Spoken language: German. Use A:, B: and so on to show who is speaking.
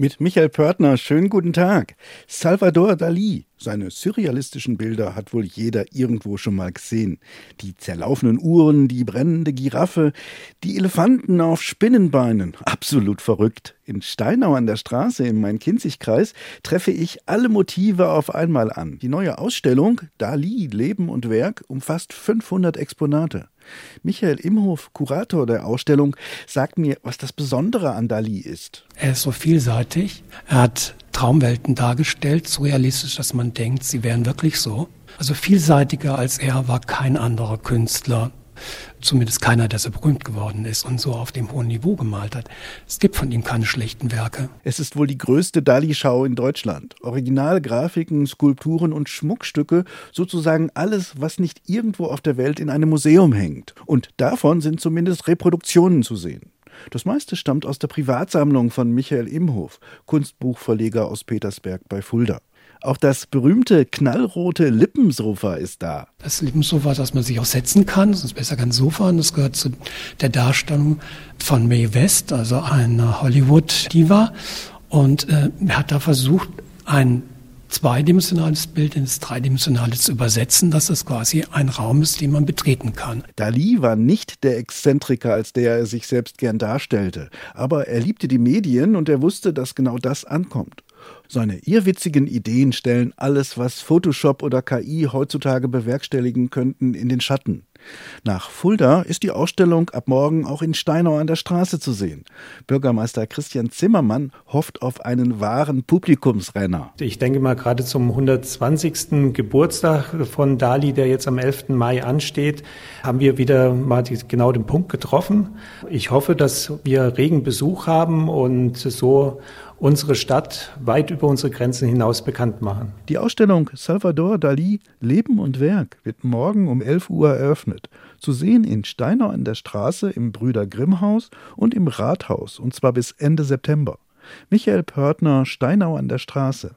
A: Mit Michael Pörtner, schönen guten Tag. Salvador Dali. Seine surrealistischen Bilder hat wohl jeder irgendwo schon mal gesehen. Die zerlaufenen Uhren, die brennende Giraffe, die Elefanten auf Spinnenbeinen. Absolut verrückt. In Steinau an der Straße im Main-Kinzig-Kreis treffe ich alle Motive auf einmal an. Die neue Ausstellung Dali, Leben und Werk umfasst 500 Exponate. Michael Imhof, Kurator der Ausstellung, sagt mir, was das Besondere an Dali ist.
B: Er ist so vielseitig. Er hat Traumwelten dargestellt, so realistisch, dass man denkt, sie wären wirklich so. Also vielseitiger als er war kein anderer Künstler zumindest keiner, der so berühmt geworden ist und so auf dem hohen Niveau gemalt hat. Es gibt von ihm keine schlechten Werke.
A: Es ist wohl die größte Dali-Schau in Deutschland. Originalgrafiken, Skulpturen und Schmuckstücke, sozusagen alles, was nicht irgendwo auf der Welt in einem Museum hängt. Und davon sind zumindest Reproduktionen zu sehen. Das meiste stammt aus der Privatsammlung von Michael Imhof, Kunstbuchverleger aus Petersberg bei Fulda. Auch das berühmte knallrote Lippensofa ist da.
B: Das Lippensofa, das man sich auch setzen kann, das ist besser kein Sofa, und das gehört zu der Darstellung von Mae West, also einer Hollywood-Diva. Und äh, er hat da versucht, ein zweidimensionales Bild ins dreidimensionale zu übersetzen, dass es quasi ein Raum ist, den man betreten kann.
A: Dali war nicht der Exzentriker, als der er sich selbst gern darstellte, aber er liebte die Medien und er wusste, dass genau das ankommt. Seine irrwitzigen Ideen stellen alles, was Photoshop oder KI heutzutage bewerkstelligen könnten, in den Schatten. Nach Fulda ist die Ausstellung ab morgen auch in Steinau an der Straße zu sehen. Bürgermeister Christian Zimmermann hofft auf einen wahren Publikumsrenner.
C: Ich denke mal, gerade zum 120. Geburtstag von Dali, der jetzt am 11. Mai ansteht, haben wir wieder mal die, genau den Punkt getroffen. Ich hoffe, dass wir regen Besuch haben und so unsere Stadt weit über unsere Grenzen hinaus bekannt machen.
A: Die Ausstellung Salvador Dali Leben und Werk wird morgen um 11 Uhr eröffnet. Zu sehen in Steinau an der Straße im Brüder Grimm Haus und im Rathaus und zwar bis Ende September. Michael Pörtner, Steinau an der Straße.